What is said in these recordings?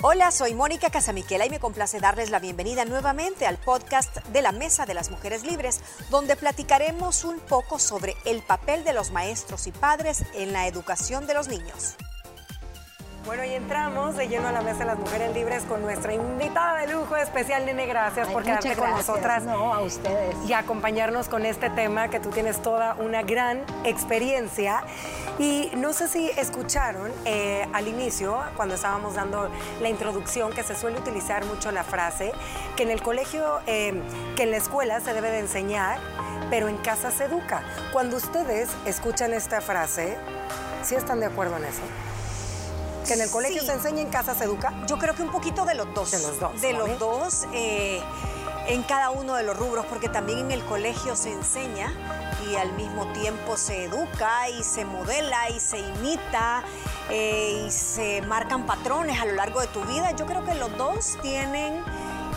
Hola, soy Mónica Casamiquela y me complace darles la bienvenida nuevamente al podcast de la Mesa de las Mujeres Libres, donde platicaremos un poco sobre el papel de los maestros y padres en la educación de los niños. Bueno, y entramos de lleno a la mesa de las mujeres libres con nuestra invitada de lujo especial, Nene. Gracias por quedarte con nosotras. No, a ustedes. Y acompañarnos con este tema que tú tienes toda una gran experiencia. Y no sé si escucharon eh, al inicio, cuando estábamos dando la introducción, que se suele utilizar mucho la frase que en el colegio, eh, que en la escuela se debe de enseñar, pero en casa se educa. Cuando ustedes escuchan esta frase, ¿sí están de acuerdo en eso? Que en el colegio se enseña, en casa se educa? Yo creo que un poquito de los dos. De los dos. De los dos, eh, en cada uno de los rubros, porque también en el colegio se enseña y al mismo tiempo se educa y se modela y se imita eh, y se marcan patrones a lo largo de tu vida. Yo creo que los dos tienen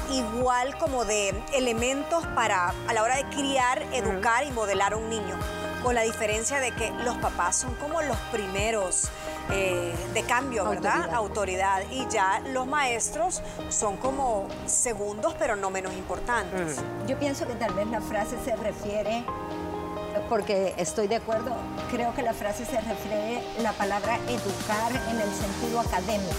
igual como de elementos para a la hora de criar, educar y modelar a un niño con la diferencia de que los papás son como los primeros eh, de cambio, ¿verdad? Autoridad. Y ya los maestros son como segundos, pero no menos importantes. Yo pienso que tal vez la frase se refiere, porque estoy de acuerdo, creo que la frase se refiere la palabra educar en el sentido académico.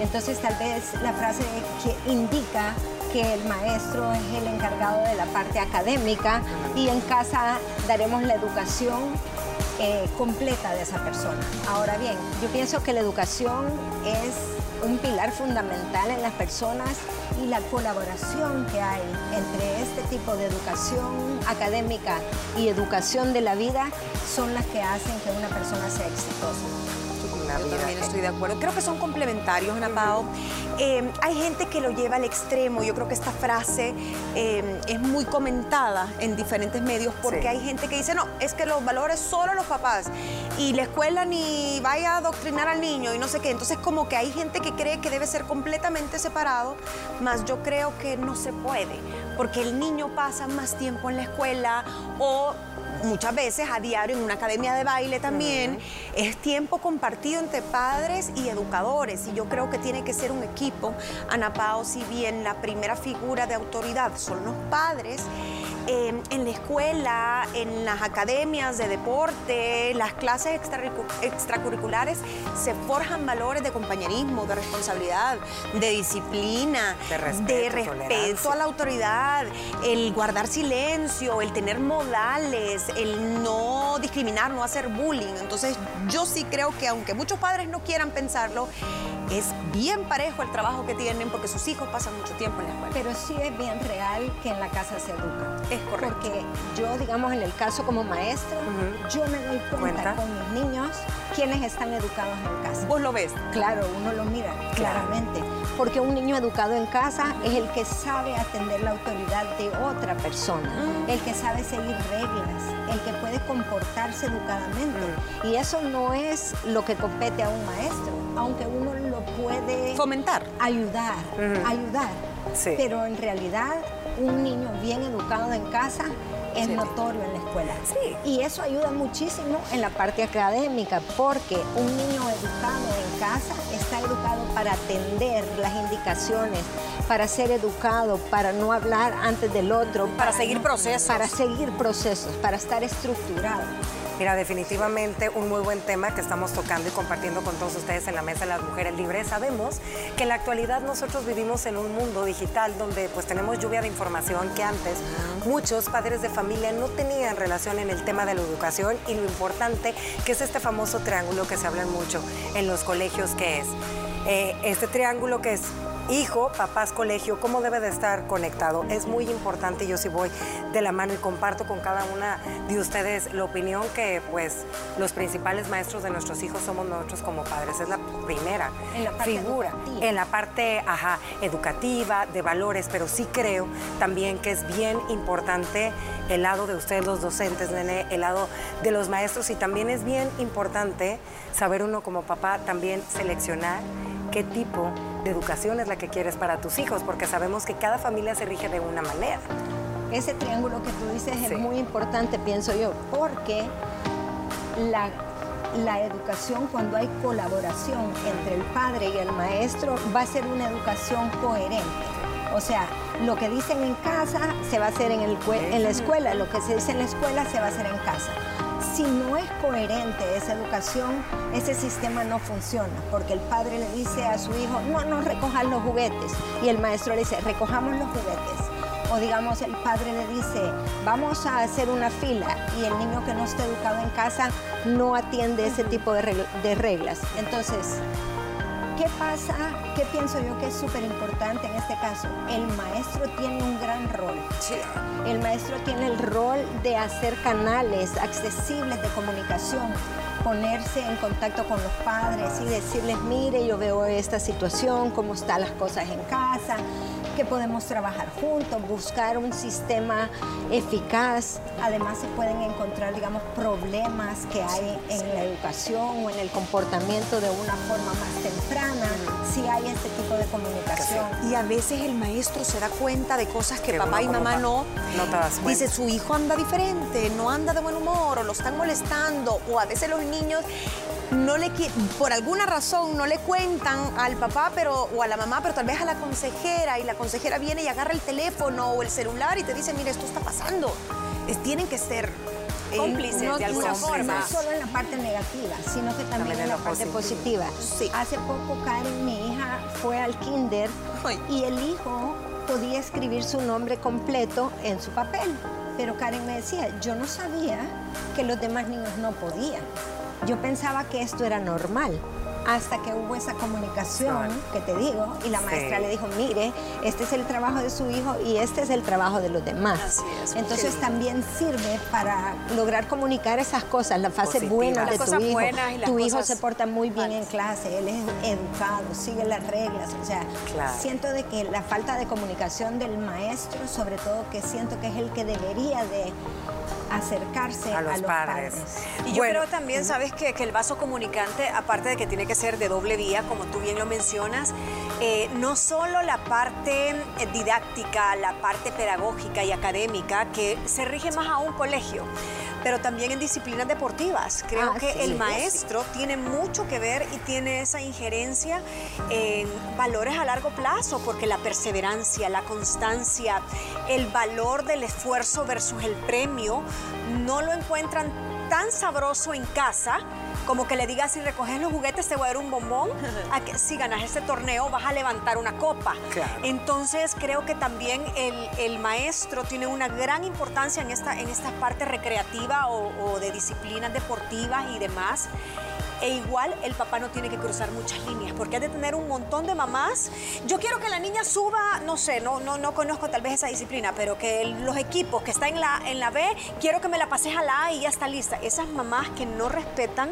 Entonces tal vez la frase que indica que el maestro es el encargado de la parte académica y en casa daremos la educación eh, completa de esa persona. Ahora bien, yo pienso que la educación es un pilar fundamental en las personas y la colaboración que hay entre este tipo de educación académica y educación de la vida son las que hacen que una persona sea exitosa. Yo también estoy de acuerdo. Creo que son complementarios, Ana Pao. Eh, hay gente que lo lleva al extremo. Yo creo que esta frase eh, es muy comentada en diferentes medios porque hay gente que dice, no, es que los valores solo los papás y la escuela ni vaya a adoctrinar al niño y no sé qué. Entonces como que hay gente que cree que debe ser completamente separado, más yo creo que no se puede porque el niño pasa más tiempo en la escuela o muchas veces a diario en una academia de baile también, es tiempo compartido entre padres y educadores. Y yo creo que tiene que ser un equipo. Ana Pao, si bien la primera figura de autoridad son los padres, en la escuela, en las academias de deporte, las clases extracurriculares, se forjan valores de compañerismo, de responsabilidad, de disciplina, de respeto, a la autoridad, el guardar silencio, el tener modales, el no discriminar, no hacer bullying. Entonces yo sí creo que aunque muchos padres no quieran pensarlo, es bien parejo el trabajo que tienen porque sus hijos pasan mucho tiempo en la escuela. Pero sí es bien real que en la casa se educa. Es correcto. Porque yo, digamos, en el caso como maestra, yo me doy cuenta con mis niños quienes están educados en casa. ¿Vos lo ves? Claro, uno lo mira claramente. Porque un niño educado en casa es el que sabe atender la autoridad de otra persona, el que sabe seguir reglas, el que puede comportarse educadamente. Y eso no es lo que compete a un maestro, aunque uno lo puede fomentar, ayudar, ayudar. Pero en realidad un niño bien educado en casa es notorio en la escuela. Sí. Y eso ayuda muchísimo en la parte académica, porque un niño educado en casa está educado para atender las indicaciones, para ser educado, para no hablar antes del otro. Para, seguir procesos. Para seguir procesos, para estar estructurado. Mira, definitivamente un muy buen tema que estamos tocando y compartiendo con todos ustedes en la mesa de las mujeres libres. Sabemos que en la actualidad nosotros vivimos en un mundo digital donde pues tenemos lluvia de información que antes muchos padres de familia no tenían relación en el tema de la educación y lo importante que es este famoso triángulo que se habla mucho en los colegios que es eh, este triángulo que es hijo, papás, colegio, cómo debe de estar conectado. Es muy importante, yo sí voy de la mano y comparto con cada una de ustedes la opinión que pues los principales maestros de nuestros hijos somos nosotros como padres. Es la primera figura en la parte ajá, educativa, de valores, pero sí creo también que es bien importante el lado de ustedes los docentes, nene, el lado de los maestros y también es bien importante saber uno como papá también seleccionar qué tipo de educación es la que quieres para tus hijos, porque sabemos que cada familia se rige de una manera. Ese triángulo que tú dices es muy importante, pienso yo, porque la la educación cuando hay colaboración entre el padre y el maestro va a ser una educación coherente. O sea, lo que dicen en casa se va a hacer en, el, en la escuela, lo que se dice en la escuela se va a hacer en casa. Si no es coherente esa educación, ese sistema no funciona, porque el padre le dice a su hijo, no, no recojas los juguetes, y el maestro le dice, recojamos los juguetes o digamos el padre le dice, vamos a hacer una fila y el niño que no está educado en casa no atiende ese tipo de, reglas. Entonces, ¿qué pasa? ¿Qué pienso yo que es súper importante en este caso? El maestro tiene un gran rol. El maestro tiene el rol de hacer canales accesibles de comunicación ponerse en contacto con los padres y decirles, mire, yo veo esta situación, cómo están las cosas en casa, que podemos trabajar juntos, buscar un sistema eficaz. Además se pueden encontrar, digamos, problemas que hay en la educación o en el comportamiento de una forma más temprana, si hay este tipo de comunicación. Y a veces el maestro se da cuenta de cosas que, papá y mamá no. No te das Dice, su hijo anda diferente, no anda de buen humor, o lo están molestando, o a veces los niños no le por alguna razón no le cuentan al papá pero o a la mamá, pero tal vez a la consejera y la consejera viene y agarra el teléfono o el celular y te dice, mire, esto está pasando. tienen que ser eh, cómplices de alguna forma. No solo en la parte negativa, sino que también, en la, parte positiva. Hace poco Karen, mi hija, fue al kinder y el hijo podía escribir su nombre completo en su papel. Pero Karen me decía, yo no sabía que los demás niños no podían. Yo pensaba que esto era normal hasta que hubo esa comunicación que te digo y la maestra le dijo, mire, este es el trabajo de su hijo y este es el trabajo de los demás. Entonces también sirve para lograr comunicar esas cosas, la fase buena de tu hijo. Tu hijo se porta muy bien en clase, él es educado, sigue las reglas. O sea, siento de que la falta de comunicación del maestro, sobre todo que siento que es el que debería de acercarse a los, padres. Y yo creo también, sabes, que, que, el vaso comunicante, aparte de que tiene que ser de doble vía, como tú bien lo mencionas, eh, no solo la parte eh, didáctica, la parte pedagógica y académica, que se rige más a un colegio, pero también en disciplinas deportivas. Creo ah, que el maestro tiene mucho que ver y tiene esa injerencia en valores a largo plazo, porque la perseverancia, la constancia, el valor del esfuerzo versus el premio, no lo encuentran tan sabroso en casa como que le digas si recoges los juguetes te voy a dar un bombón, a que si ganas ese torneo vas a levantar una copa. Entonces creo que también el, maestro tiene una gran importancia en esta, en esta parte recreativa o, o de disciplinas deportivas y demás. E igual el papá no tiene que cruzar muchas líneas, porque ha de tener un montón de mamás. Yo quiero que la niña suba, no sé, no, no, no conozco tal vez esa disciplina, pero que los equipos que están en la, en la B, quiero que me la pases a la A y ya está lista. Esas mamás que no respetan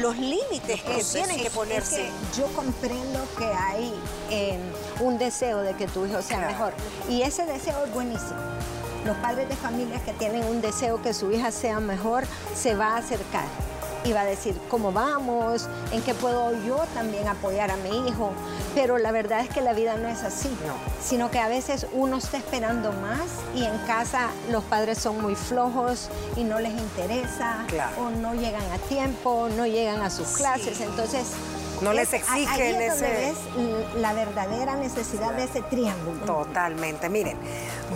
los límites que tienen que ponerse. yo comprendo que hay em, un deseo de que tu hijo sea mejor y ese deseo es buenísimo. Los padres de familias que tienen un deseo que su hija sea mejor se va a acercar y va a decir cómo vamos, en qué puedo yo también apoyar a mi hijo. Pero la verdad es que la vida no es así, no. sino que a veces uno está esperando más y en casa los padres son muy flojos y no les interesa o no llegan a tiempo, no llegan a sus clases. Entonces, no les exigen ahí ese... la verdadera necesidad de ese triángulo. Totalmente. Miren,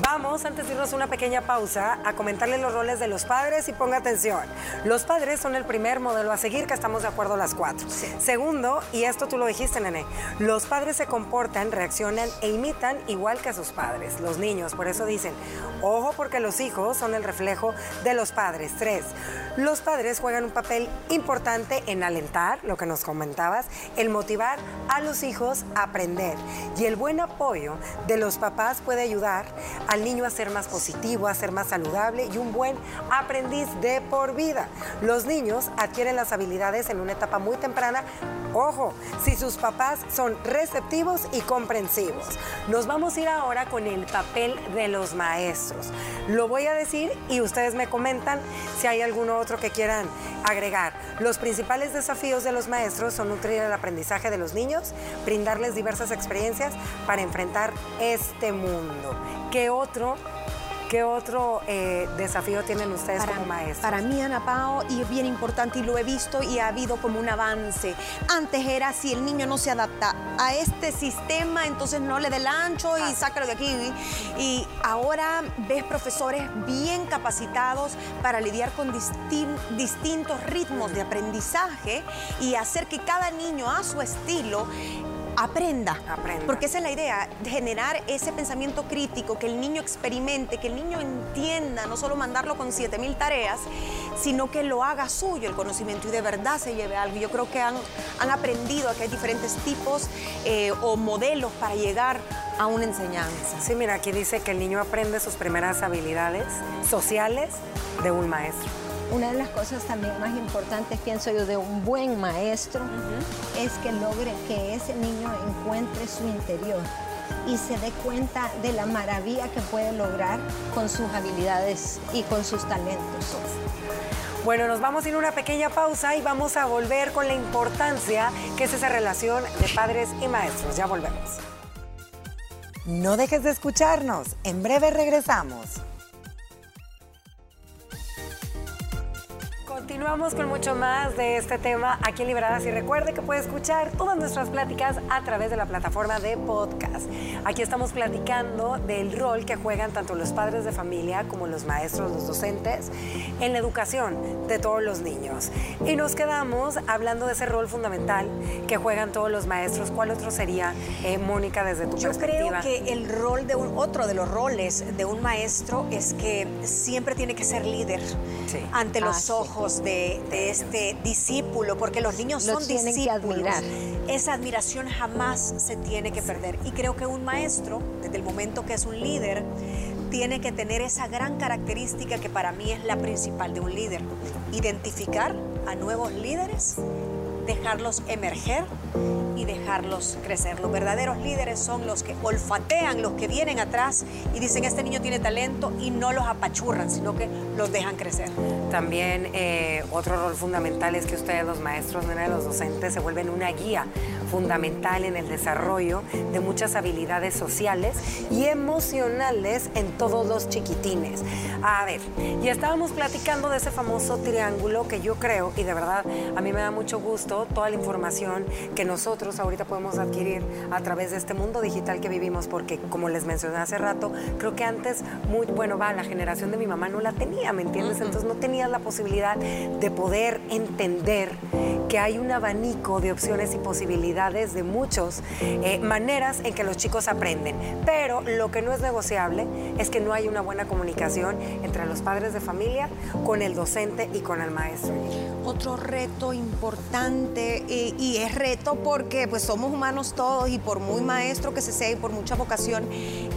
vamos, antes de irnos a una pequeña pausa, a comentarles los roles de los padres y ponga atención. Los padres son el primer modelo a seguir, que estamos de acuerdo las cuatro. Segundo, y esto tú lo dijiste, nene, los padres se comportan, reaccionan e imitan igual que a sus padres, los niños. Por eso dicen, ojo porque los hijos son el reflejo de los padres. Tres, los padres juegan un papel importante en alentar, lo que nos comentabas, el motivar a los hijos a aprender. Y el buen apoyo de los papás puede ayudar al niño a ser más positivo, a ser más saludable y un buen aprendiz de por vida. Los niños adquieren las habilidades en una etapa muy temprana. Ojo, si sus papás son receptivos y comprensivos. Nos vamos a ir ahora con el papel de los maestros. Lo voy a decir y ustedes me comentan si hay alguno otro que quieran agregar. Los principales desafíos de los maestros son nutrir el aprendizaje de los niños, brindarles diversas experiencias para enfrentar este mundo. ¿Qué otro ¿Qué otro eh, desafío tienen ustedes para, como maestros? Para mí, Ana Pao, y es bien importante, y lo he visto y ha habido como un avance. Antes era si el niño no se adapta a este sistema, entonces no le dé el ancho y sácalo de aquí. Y ahora ves profesores bien capacitados para lidiar con distintos ritmos de aprendizaje y hacer que cada niño a su estilo aprenda. aprenda. Porque esa es la idea, generar ese pensamiento crítico, que el niño experimente, que el niño entienda, no solo mandarlo con 7000 tareas, sino que lo haga suyo el conocimiento y de verdad se lleve algo. Yo creo que han, han aprendido que hay diferentes tipos eh, o modelos para llegar a una enseñanza. Sí, mira, aquí dice que el niño aprende sus primeras habilidades sociales de un maestro. Una de las cosas también más importantes, pienso yo, de un buen maestro es que logre que ese niño encuentre su interior y se dé cuenta de la maravilla que puede lograr con sus habilidades y con sus talentos. Bueno, nos vamos a ir a una pequeña pausa y vamos a volver con la importancia que es esa relación de padres y maestros. Ya volvemos. No dejes de escucharnos. En breve regresamos. Continuamos con mucho más de este tema aquí en Liberadas y recuerde que puede escuchar todas nuestras pláticas a través de la plataforma de podcast. Aquí estamos platicando del rol que juegan tanto los padres de familia como los maestros, los docentes en la educación de todos los niños. Y nos quedamos hablando de ese rol fundamental que juegan todos los maestros. ¿Cuál otro sería, eh, Mónica, desde tu perspectiva? Yo creo que el rol de un, otro de los roles de un maestro es que siempre tiene que ser líder ante los ah, ojos de, este discípulo, porque los niños son discípulos. Esa admiración jamás se tiene que perder. Y creo que un maestro, desde el momento que es un líder, tiene que tener esa gran característica que para mí es la principal de un líder. Identificar a nuevos líderes, dejarlos emerger y dejarlos crecer. Los verdaderos líderes son los que olfatean, los que vienen atrás y dicen, este niño tiene talento y no los apachurran, sino que los dejan crecer. También eh, otro rol fundamental es que ustedes, los maestros, los docentes, se vuelven una guía fundamental en el desarrollo de muchas habilidades sociales y emocionales en todos los chiquitines. A ver, ya estábamos platicando de ese famoso triángulo que yo creo, y de verdad a mí me da mucho gusto toda la información que nosotros ahorita podemos adquirir a través de este mundo digital que vivimos, porque como les mencioné hace rato, creo que antes, muy bueno, va, la generación de mi mamá no la tenía, ¿me entiendes? Entonces no tenías la posibilidad de poder entender que hay un abanico de opciones y posibilidades de muchas eh, maneras en que los chicos aprenden. Pero lo que no es negociable es que no hay una buena comunicación entre los padres de familia, con el docente y con el maestro. Otro reto importante, eh, y es reto porque pues somos humanos todos y por muy maestro que se sea y por mucha vocación,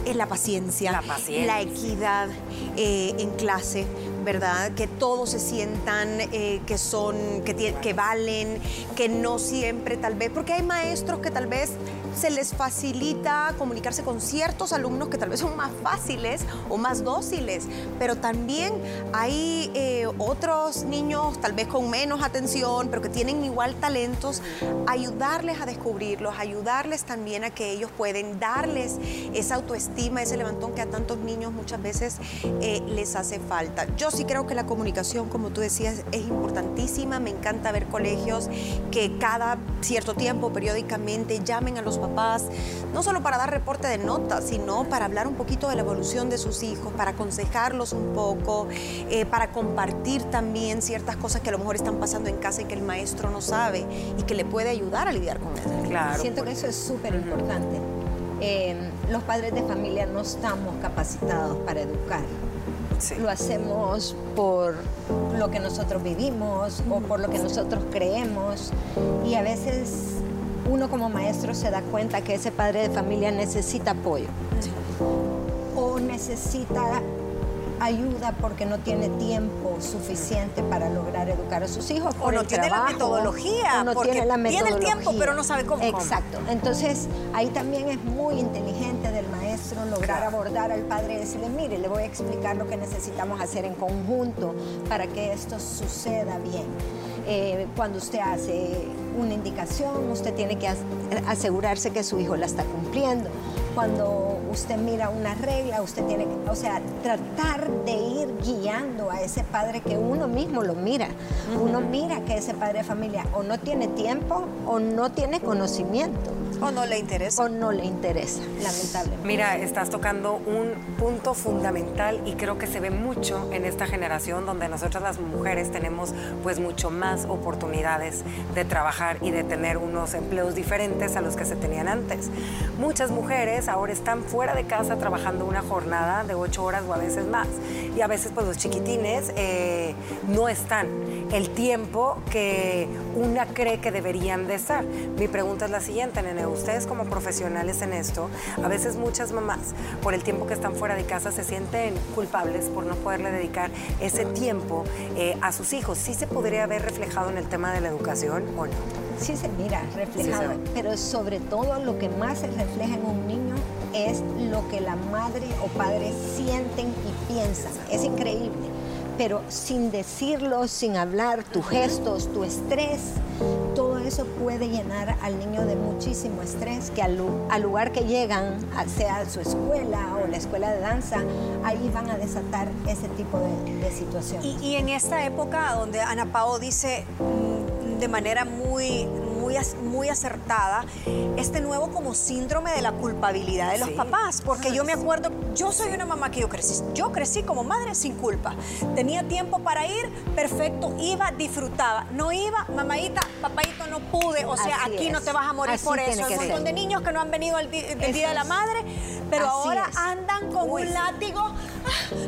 es la paciencia, la, paciencia. la equidad eh, en clase ¿verdad? Que todos se sientan eh, que son, que, que valen, que no siempre tal vez, porque hay maestros que tal vez se les facilita comunicarse con ciertos alumnos que tal vez son más fáciles o más dóciles, pero también hay eh, otros niños tal vez con menos atención, pero que tienen igual talentos, ayudarles a descubrirlos, ayudarles también a que ellos pueden darles esa autoestima, ese levantón que a tantos niños muchas veces eh, les hace falta. Yo sí creo que la comunicación, como tú decías, es importantísima, me encanta ver colegios que cada cierto tiempo, periódicamente, llamen a los papás, no solo para dar reporte de notas, sino para hablar un poquito de la evolución de sus hijos, para aconsejarlos un poco, eh, para compartir también ciertas cosas que a lo mejor están pasando en casa y que el maestro no sabe y que le puede ayudar a lidiar con eso. Claro. Siento que eso es súper importante. Eh, los padres de familia no estamos capacitados para educar. Lo hacemos por lo que nosotros vivimos o por lo que nosotros creemos y a veces uno como maestro se da cuenta que ese padre de familia necesita apoyo o necesita ayuda porque no tiene tiempo suficiente para lograr educar a sus hijos. O no tiene la metodología, no tiene la metodología. Tiene el tiempo, pero no sabe cómo. Exacto. Entonces, ahí también es muy inteligente del maestro lograr abordar al padre y decirle, mire, le voy a explicar lo que necesitamos hacer en conjunto para que esto suceda bien. Eh, cuando usted hace una indicación, usted tiene que asegurarse que su hijo la está cumpliendo. cuando usted mira una regla, usted tiene que, o sea, tratar de ir guiando a ese padre que uno mismo lo mira. Uno mira que ese padre de familia o no tiene tiempo o no tiene conocimiento. O no le interesa. O no le interesa, lamentablemente. Mira, estás tocando un punto fundamental y creo que se ve mucho en esta generación donde nosotras las mujeres tenemos pues mucho más oportunidades de trabajar y de tener unos empleos diferentes a los que se tenían antes. Muchas mujeres ahora están fuera de casa trabajando una jornada de ocho horas o a veces más. Y a veces pues los chiquitines eh, no están el tiempo que una cree que deberían de estar. Mi pregunta es la siguiente, Nene ustedes como profesionales en esto, a veces muchas mamás, por el tiempo que están fuera de casa, se sienten culpables por no poderle dedicar ese tiempo eh, a sus hijos. ¿Sí se podría haber reflejado en el tema de la educación o no? Sí se mira reflejado, pero sobre todo lo que más se refleja en un niño es lo que la madre o padre sienten y piensan. Es increíble pero sin decirlo, sin hablar, tus gestos, tu estrés, eso puede llenar al niño de muchísimo estrés, que al, lugar que llegan, sea su escuela o la escuela de danza, ahí van a desatar ese tipo de, situaciones. Y, y, en esta época donde Ana Pao dice mm, de manera muy muy, acertada este nuevo como síndrome de la culpabilidad de los papás, porque yo me acuerdo, yo soy una mamá que yo crecí, yo crecí como madre sin culpa, tenía tiempo para ir, perfecto, iba, disfrutaba, no iba, mamadita, pude, o sea, aquí no te vas a morir por eso, hay un montón de niños que no han venido al día, Día de la Madre, pero ahora andan con un látigo,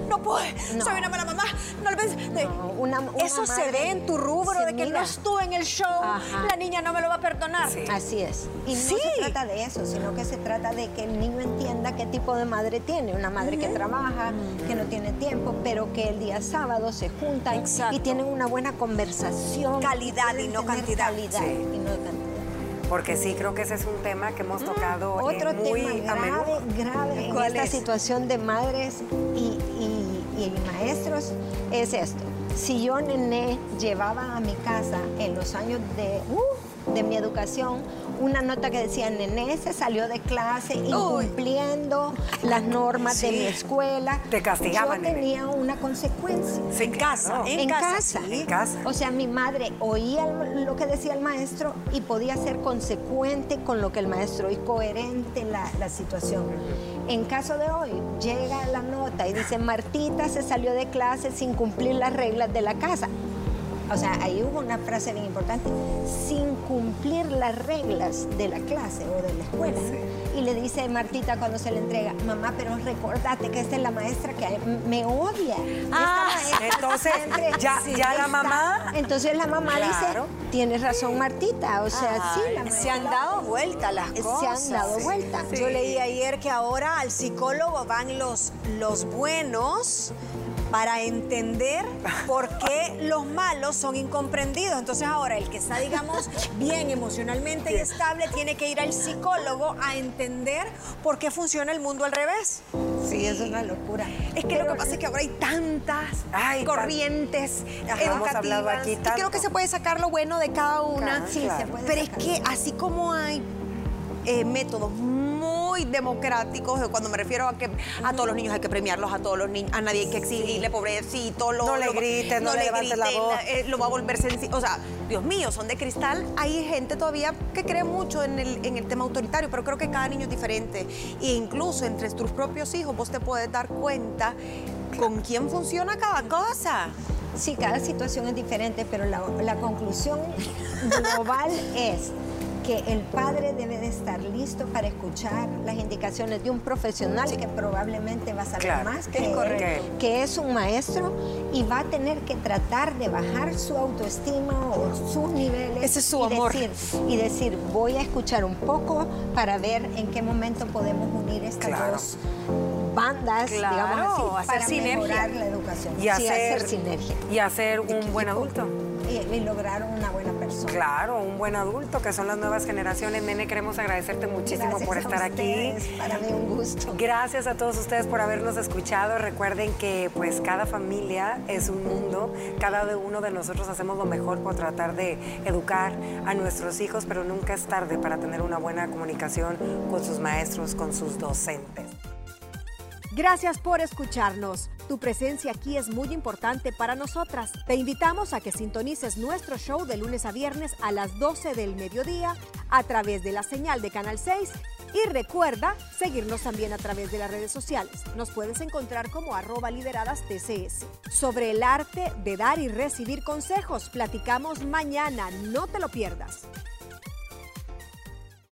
no pude, soy una mala mamá, no lo Eso se ve en tu rubro de que no estuve en el show, la niña no me lo va a perdonar. Así es. Y no se trata de eso, sino que se trata de que el niño entienda qué tipo de madre tiene. Una madre que trabaja, que no tiene tiempo, pero que el día sábado se juntan y tienen una buena conversación. Calidad y no cantidad. Calidad y no cantidad. Porque sí, creo que ese es un tema que hemos tocado eh, Otro muy tema grave, grave en esta situación de madres y, maestros es esto. Si yo, nené, llevaba a mi casa en los años de... Uh, de mi educación una nota que decía, Nené se salió de clase incumpliendo las normas de mi escuela. Te castigaban. Yo tenía una consecuencia. en casa, en, casa. En casa. O sea, mi madre oía lo que decía el maestro y podía ser consecuente con lo que el maestro y coherente la, la situación. En caso de hoy, llega la nota y dice, Martita se salió de clase sin cumplir las reglas de la casa o sea, ahí hubo una frase bien importante, sin cumplir las reglas de la clase o de la escuela. Y le dice Martita cuando se le entrega, mamá, pero recordate que esta es la maestra que me odia. Ah, entonces ya, ya la mamá. Entonces la mamá dice, tienes razón Martita, o sea, sí, la Se han dado vuelta las cosas. Se han dado vuelta. Yo leí ayer que ahora al psicólogo van los, los buenos para entender por qué los malos son incomprendidos. Entonces ahora el que está, digamos, bien emocionalmente y estable tiene que ir al psicólogo a entender por qué funciona el mundo al revés. Sí, es una locura. Es que lo que pasa es que ahora hay tantas corrientes educativas. y creo que se puede sacar lo bueno de cada una. Sí, se puede Pero es que así como hay eh, métodos muy democráticos, cuando me refiero a que a todos los niños hay que premiarlos, a todos los niños, a nadie hay que exigirle, pobrecito, lo, no le grites, no, le levantes la voz. Eh, lo va a volver sencillo. O sea, Dios mío, son de cristal. Hay gente todavía que cree mucho en el, en el tema autoritario, pero creo que cada niño es diferente. E incluso entre tus propios hijos vos te puedes dar cuenta con quién funciona cada cosa. Sí, cada situación es diferente, pero la, la conclusión global es que el padre debe de estar listo para escuchar las indicaciones de un profesional que probablemente va a saber más que él, que es un maestro y va a tener que tratar de bajar su autoestima o sus niveles. Ese es su y amor. Decir, y decir, voy a escuchar un poco para ver en qué momento podemos unir estas dos bandas, digamos así, para mejorar la educación. Y hacer, sinergia. Y hacer un buen adulto. y lograr una buena Claro, un buen adulto, que son las nuevas generaciones. Nene, queremos agradecerte muchísimo por estar aquí. Para mí un gusto. Gracias a todos ustedes por habernos escuchado. Recuerden que pues cada familia es un mundo. Cada uno de nosotros hacemos lo mejor por tratar de educar a nuestros hijos, pero nunca es tarde para tener una buena comunicación con sus maestros, con sus docentes. Gracias por escucharnos. Tu presencia aquí es muy importante para nosotras. Te invitamos a que sintonices nuestro show de lunes a viernes a las 12 del mediodía a través de la señal de Canal 6 y recuerda seguirnos también a través de las redes sociales. Nos puedes encontrar como arroba lideradas TCS. Sobre el arte de dar y recibir consejos, platicamos mañana. No te lo pierdas.